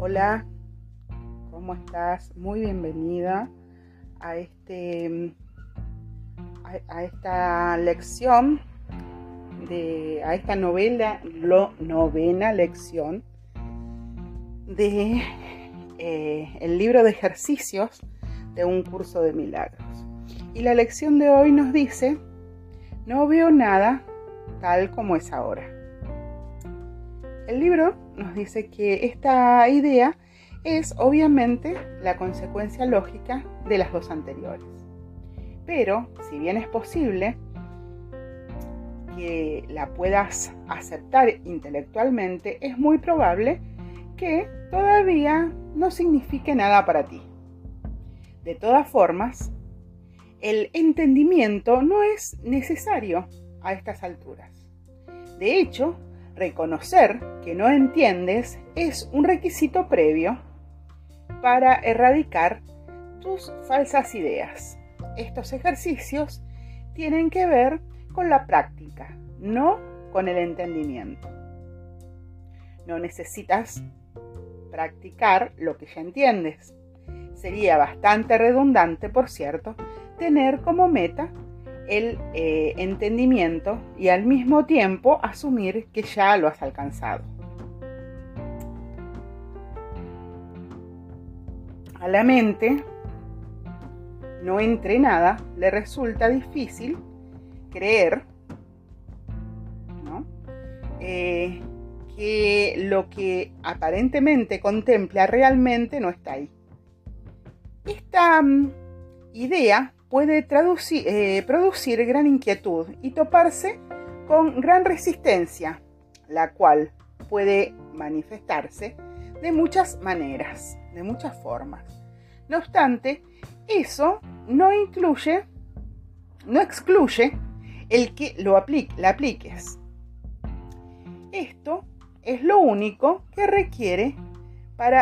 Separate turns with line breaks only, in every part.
Hola, ¿cómo estás? Muy bienvenida a, este, a, esta lección, de, a esta novela, lo, novena lección de eh, el libro de ejercicios de un curso de milagros. Y la lección de hoy nos dice, no veo nada tal como es ahora. El libro nos dice que esta idea es obviamente la consecuencia lógica de las dos anteriores. Pero, si bien es posible que la puedas aceptar intelectualmente, es muy probable que todavía no signifique nada para ti. De todas formas, el entendimiento no es necesario a estas alturas. De hecho, reconocer que no entiendes es un requisito previo para erradicar tus falsas ideas. Estos ejercicios tienen que ver con la práctica, no con el entendimiento. No necesitas practicar lo que ya entiendes. Sería bastante redundante, por cierto, tener como meta el eh, entendimiento y al mismo tiempo asumir que ya lo has alcanzado. A la mente no entrenada le resulta difícil creer eh, que lo que aparentemente contempla realmente no está ahí. Esta mm, idea puede eh, producir gran inquietud y toparse con gran resistencia, la cual puede manifestarse de muchas maneras, de muchas formas. No obstante, eso no incluye, no excluye el que lo la apliques. Esto es lo único que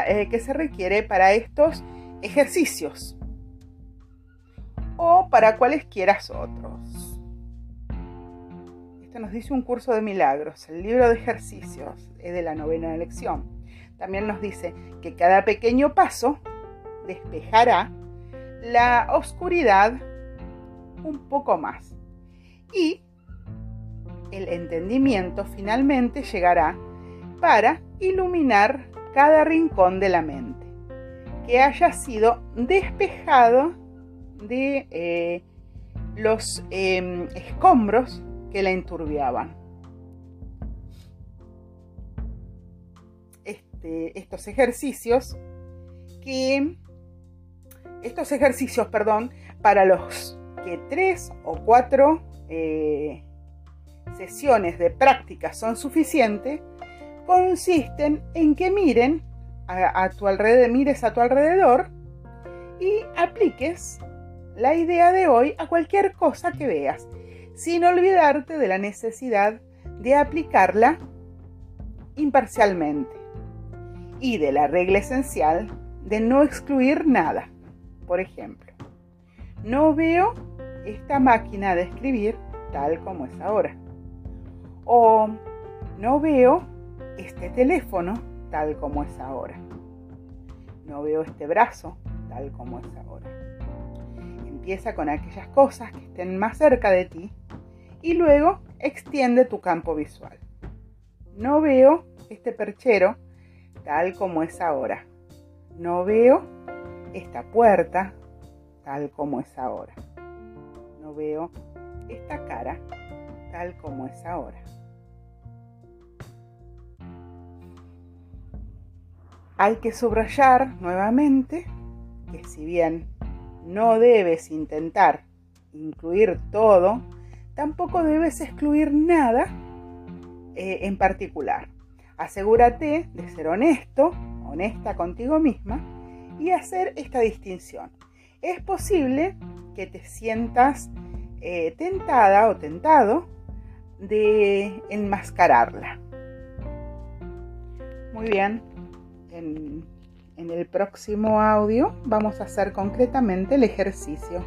eh, que se requiere para estos ejercicios o para cualesquiera otros. Esto nos dice un curso de milagros, el libro de ejercicios es de la novena lección. También nos dice que cada pequeño paso despejará la oscuridad un poco más y el entendimiento finalmente llegará para iluminar cada rincón de la mente que haya sido despejado de eh, los em, escombros que la enturbiaban. Este, estos ejercicios que estos ejercicios, perdón, para los que tres o cuatro eh, sesiones de práctica son suficientes, consisten en que miren a, tu alrededor, mires a tu alrededor y apliques la idea de hoy a cualquier cosa que veas, sin olvidarte de la necesidad de aplicarla imparcialmente y de la regla esencial de no excluir nada. Por ejemplo, no veo esta máquina de escribir tal como es ahora. O no veo este teléfono tal como es ahora. No veo este brazo tal como es ahora. Empieza con aquellas cosas que estén más cerca de ti y luego extiende tu campo visual. No veo este perchero tal como es ahora. No veo esta puerta tal como es ahora. No veo esta cara tal como es ahora. Hay que subrayar nuevamente que si bien no debes intentar incluir todo, tampoco debes excluir nada eh, en particular. Asegúrate de ser honesto, honesta contigo misma y hacer esta distinción. Es posible que te sientas eh, tentada o tentado de enmascararla. Muy bien, en en el próximo audio vamos a hacer concretamente el ejercicio.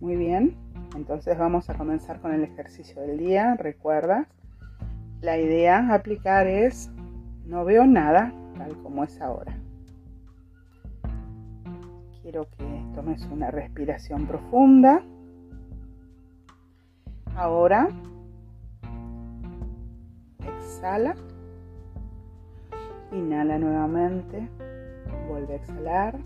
Muy bien, entonces vamos a comenzar con el ejercicio del día. Recuerda, la idea a aplicar es no veo nada tal como es ahora. Quiero que tomes una respiración profunda. Ahora, exhala. Inhala nuevamente. Vuelve a exhalar.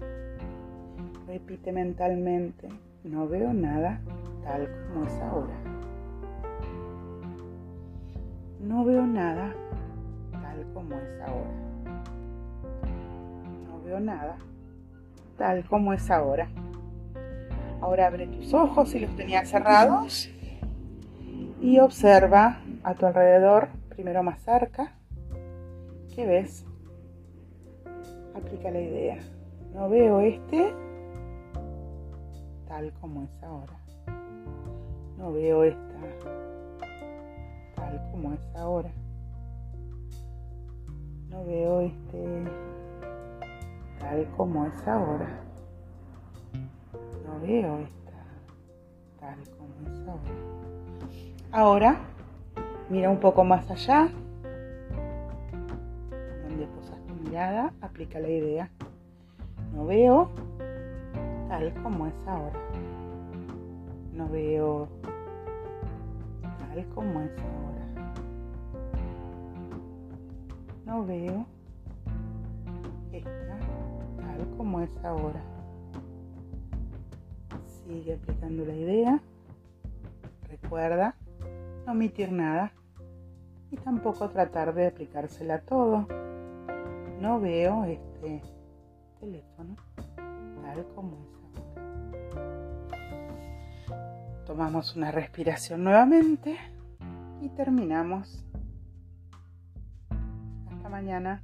Repite mentalmente. No veo nada tal como es ahora. No veo nada tal como es ahora. No veo nada tal como es ahora. Ahora abre tus ojos si los tenías cerrados y observa a tu alrededor, primero más cerca. ¿Qué ves? Aplica la idea. No veo este tal como es ahora. No veo esta tal como es ahora. No veo este tal como es ahora. No veo esta tal como es ahora. Ahora, mira un poco más allá. Donde posas tu mirada, aplica la idea. No veo tal como es ahora. No veo tal como es ahora. No veo esta como es ahora. Sigue aplicando la idea. Recuerda no omitir nada y tampoco tratar de aplicársela todo. No veo este teléfono tal como es Tomamos una respiración nuevamente y terminamos. Hasta mañana.